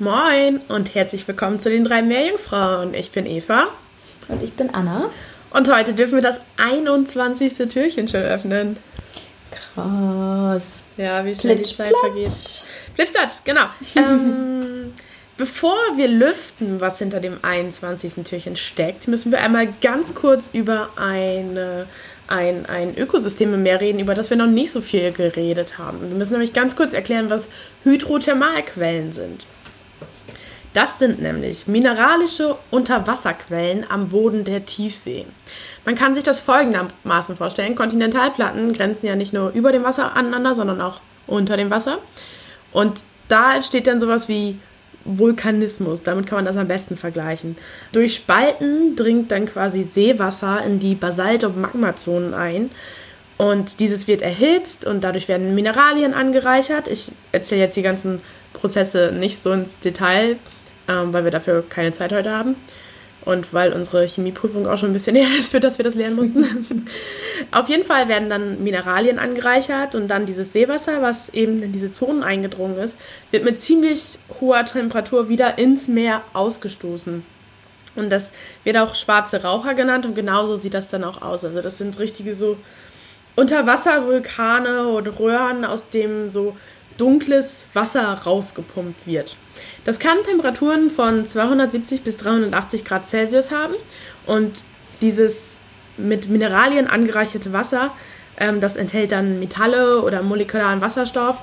Moin und herzlich willkommen zu den drei Meerjungfrauen. Ich bin Eva. Und ich bin Anna. Und heute dürfen wir das 21. Türchen schon öffnen. Krass. Ja, wie schnell die Zeit vergeht. Blitzblatt, genau. ähm, bevor wir lüften, was hinter dem 21. Türchen steckt, müssen wir einmal ganz kurz über eine ein, ein Ökosystem im Meer reden, über das wir noch nicht so viel geredet haben. Wir müssen nämlich ganz kurz erklären, was Hydrothermalquellen sind. Das sind nämlich mineralische Unterwasserquellen am Boden der Tiefsee. Man kann sich das folgendermaßen vorstellen. Kontinentalplatten grenzen ja nicht nur über dem Wasser aneinander, sondern auch unter dem Wasser. Und da entsteht dann sowas wie Vulkanismus. Damit kann man das am besten vergleichen. Durch Spalten dringt dann quasi Seewasser in die Basalt- und Magmazonen ein. Und dieses wird erhitzt und dadurch werden Mineralien angereichert. Ich erzähle jetzt die ganzen Prozesse nicht so ins Detail, ähm, weil wir dafür keine Zeit heute haben. Und weil unsere Chemieprüfung auch schon ein bisschen her ist, für das wir das lernen mussten. Auf jeden Fall werden dann Mineralien angereichert und dann dieses Seewasser, was eben in diese Zonen eingedrungen ist, wird mit ziemlich hoher Temperatur wieder ins Meer ausgestoßen. Und das wird auch schwarze Raucher genannt und genauso sieht das dann auch aus. Also das sind richtige so Unterwasservulkane und Röhren, aus dem so dunkles Wasser rausgepumpt wird. Das kann Temperaturen von 270 bis 380 Grad Celsius haben und dieses mit Mineralien angereicherte Wasser, ähm, das enthält dann Metalle oder molekularen Wasserstoff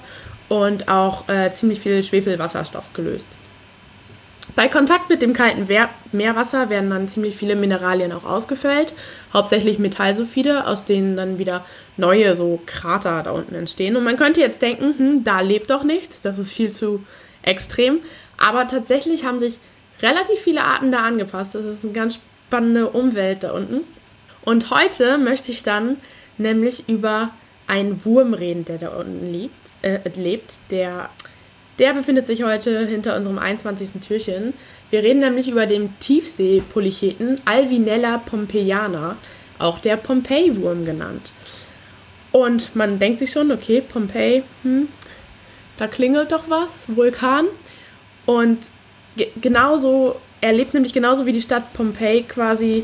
und auch äh, ziemlich viel Schwefelwasserstoff gelöst. Bei Kontakt mit dem kalten Meerwasser werden dann ziemlich viele Mineralien auch ausgefällt, hauptsächlich Metallsulfide, aus denen dann wieder neue so Krater da unten entstehen. Und man könnte jetzt denken, hm, da lebt doch nichts, das ist viel zu extrem. Aber tatsächlich haben sich relativ viele Arten da angepasst. Das ist eine ganz spannende Umwelt da unten. Und heute möchte ich dann nämlich über einen Wurm reden, der da unten liegt, äh, lebt, der der befindet sich heute hinter unserem 21. Türchen. Wir reden nämlich über den Tiefseepolycheten Alvinella pompeiana, auch der Pompeii-Wurm genannt. Und man denkt sich schon, okay, Pompeii, hm, da klingelt doch was, Vulkan. Und ge genauso, er lebt nämlich genauso wie die Stadt Pompeii quasi.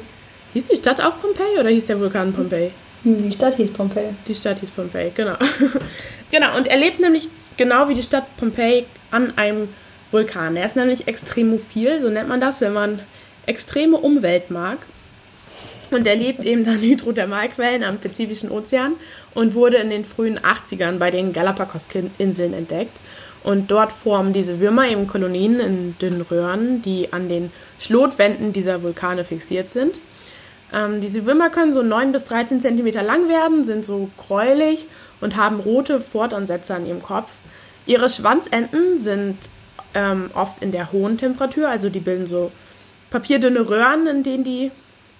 Hieß die Stadt auch Pompeii oder hieß der Vulkan Pompeii? Die Stadt hieß Pompeii. Die Stadt hieß Pompeii, genau. genau, und er lebt nämlich genau wie die Stadt Pompeii an einem Vulkan. Er ist nämlich extremophil, so nennt man das, wenn man extreme Umwelt mag. Und er lebt eben an Hydrothermalquellen am Pazifischen Ozean und wurde in den frühen 80ern bei den Galapagos-Inseln entdeckt. Und dort formen diese Würmer eben Kolonien in dünnen Röhren, die an den Schlotwänden dieser Vulkane fixiert sind. Ähm, diese Würmer können so 9 bis 13 cm lang werden, sind so gräulich und haben rote Fortansätze an ihrem Kopf. Ihre Schwanzenden sind ähm, oft in der hohen Temperatur, also die bilden so papierdünne Röhren, in denen die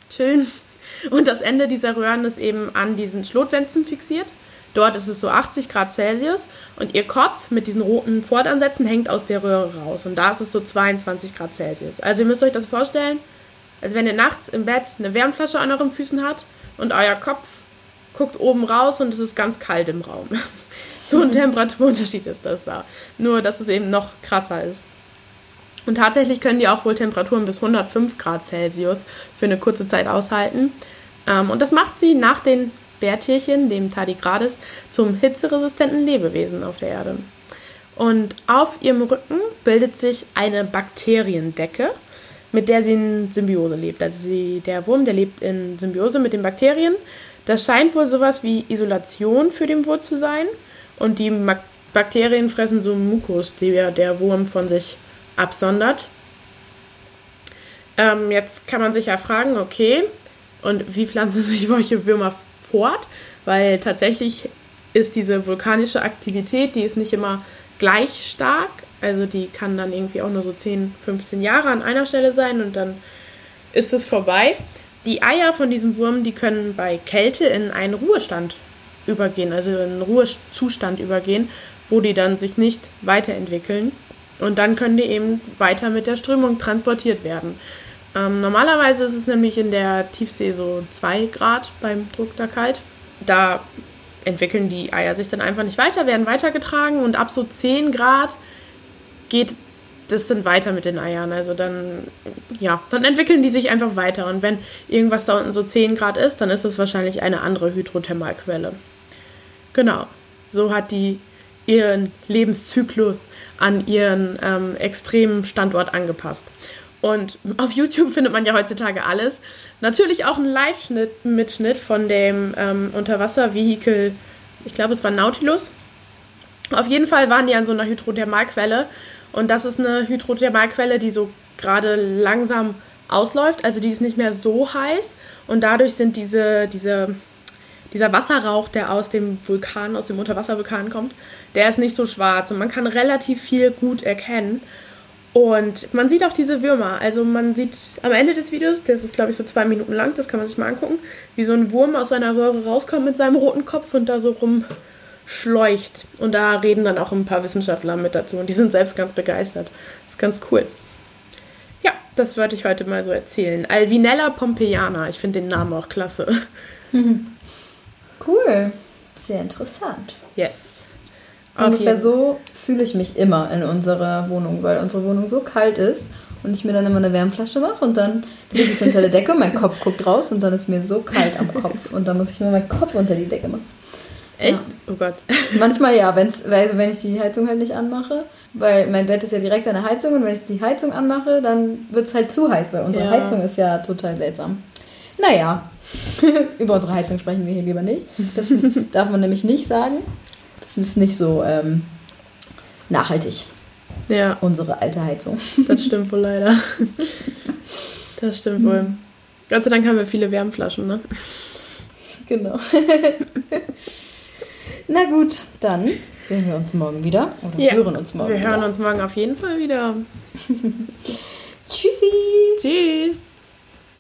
chillen. Und das Ende dieser Röhren ist eben an diesen Schlotwänzen fixiert. Dort ist es so 80 Grad Celsius und ihr Kopf mit diesen roten Fortansätzen hängt aus der Röhre raus. Und da ist es so 22 Grad Celsius. Also ihr müsst euch das vorstellen, als wenn ihr nachts im Bett eine Wärmflasche an euren Füßen habt und euer Kopf guckt oben raus und es ist ganz kalt im Raum. So ein Temperaturunterschied ist das da. Nur, dass es eben noch krasser ist. Und tatsächlich können die auch wohl Temperaturen bis 105 Grad Celsius für eine kurze Zeit aushalten. Ähm, und das macht sie nach den Bärtierchen, dem Tardigrades, zum hitzeresistenten Lebewesen auf der Erde. Und auf ihrem Rücken bildet sich eine Bakteriendecke, mit der sie in Symbiose lebt. Also sie, der Wurm, der lebt in Symbiose mit den Bakterien. Das scheint wohl sowas wie Isolation für den Wurm zu sein. Und die Bakterien fressen so Mukus, die der Wurm von sich absondert. Ähm, jetzt kann man sich ja fragen, okay, und wie pflanzen sich solche Würmer fort? Weil tatsächlich ist diese vulkanische Aktivität, die ist nicht immer gleich stark. Also die kann dann irgendwie auch nur so 10, 15 Jahre an einer Stelle sein und dann ist es vorbei. Die Eier von diesem Wurm, die können bei Kälte in einen Ruhestand übergehen, also in einen Ruhezustand übergehen, wo die dann sich nicht weiterentwickeln. Und dann können die eben weiter mit der Strömung transportiert werden. Ähm, normalerweise ist es nämlich in der Tiefsee so 2 Grad beim Druck da kalt. Da entwickeln die Eier sich dann einfach nicht weiter, werden weitergetragen und ab so 10 Grad geht das sind weiter mit den Eiern. Also dann, ja, dann entwickeln die sich einfach weiter. Und wenn irgendwas da unten so 10 Grad ist, dann ist das wahrscheinlich eine andere Hydrothermalquelle. Genau. So hat die ihren Lebenszyklus an ihren ähm, extremen Standort angepasst. Und auf YouTube findet man ja heutzutage alles. Natürlich auch einen Live-Mitschnitt von dem ähm, Unterwasservehikel, ich glaube, es war Nautilus. Auf jeden Fall waren die an so einer Hydrothermalquelle. Und das ist eine Hydrothermalquelle, die so gerade langsam ausläuft. Also die ist nicht mehr so heiß. Und dadurch sind diese, diese, dieser Wasserrauch, der aus dem Vulkan, aus dem Unterwasservulkan kommt, der ist nicht so schwarz. Und man kann relativ viel gut erkennen. Und man sieht auch diese Würmer. Also man sieht am Ende des Videos, das ist glaube ich so zwei Minuten lang, das kann man sich mal angucken, wie so ein Wurm aus seiner Röhre rauskommt mit seinem roten Kopf und da so rumschleucht. Und da reden dann auch ein paar Wissenschaftler mit dazu und die sind selbst ganz begeistert. Das ist ganz cool. Ja, das wollte ich heute mal so erzählen. Alvinella pompeiana, ich finde den Namen auch klasse. Cool. Sehr interessant. Yes. Ungefähr so fühle ich mich immer in unserer Wohnung, weil unsere Wohnung so kalt ist und ich mir dann immer eine Wärmflasche mache und dann liege ich unter der Decke und mein Kopf guckt raus und dann ist mir so kalt am Kopf und dann muss ich mir meinen Kopf unter die Decke machen. Echt? Ja. Oh Gott. Manchmal ja, wenn's, also wenn ich die Heizung halt nicht anmache, weil mein Bett ist ja direkt an der Heizung und wenn ich die Heizung anmache, dann wird es halt zu heiß, weil unsere ja. Heizung ist ja total seltsam. Naja, über unsere Heizung sprechen wir hier lieber nicht. Das darf man nämlich nicht sagen. Das ist nicht so ähm, nachhaltig. Ja. Unsere alte Heizung. Das stimmt wohl leider. Das stimmt wohl. Hm. Gott sei Dank haben wir viele Wärmflaschen, ne? Genau. Na gut, dann sehen wir uns morgen wieder oder ja. hören uns morgen. Wir hören wieder. uns morgen auf jeden Fall wieder. Tschüssi. Tschüss.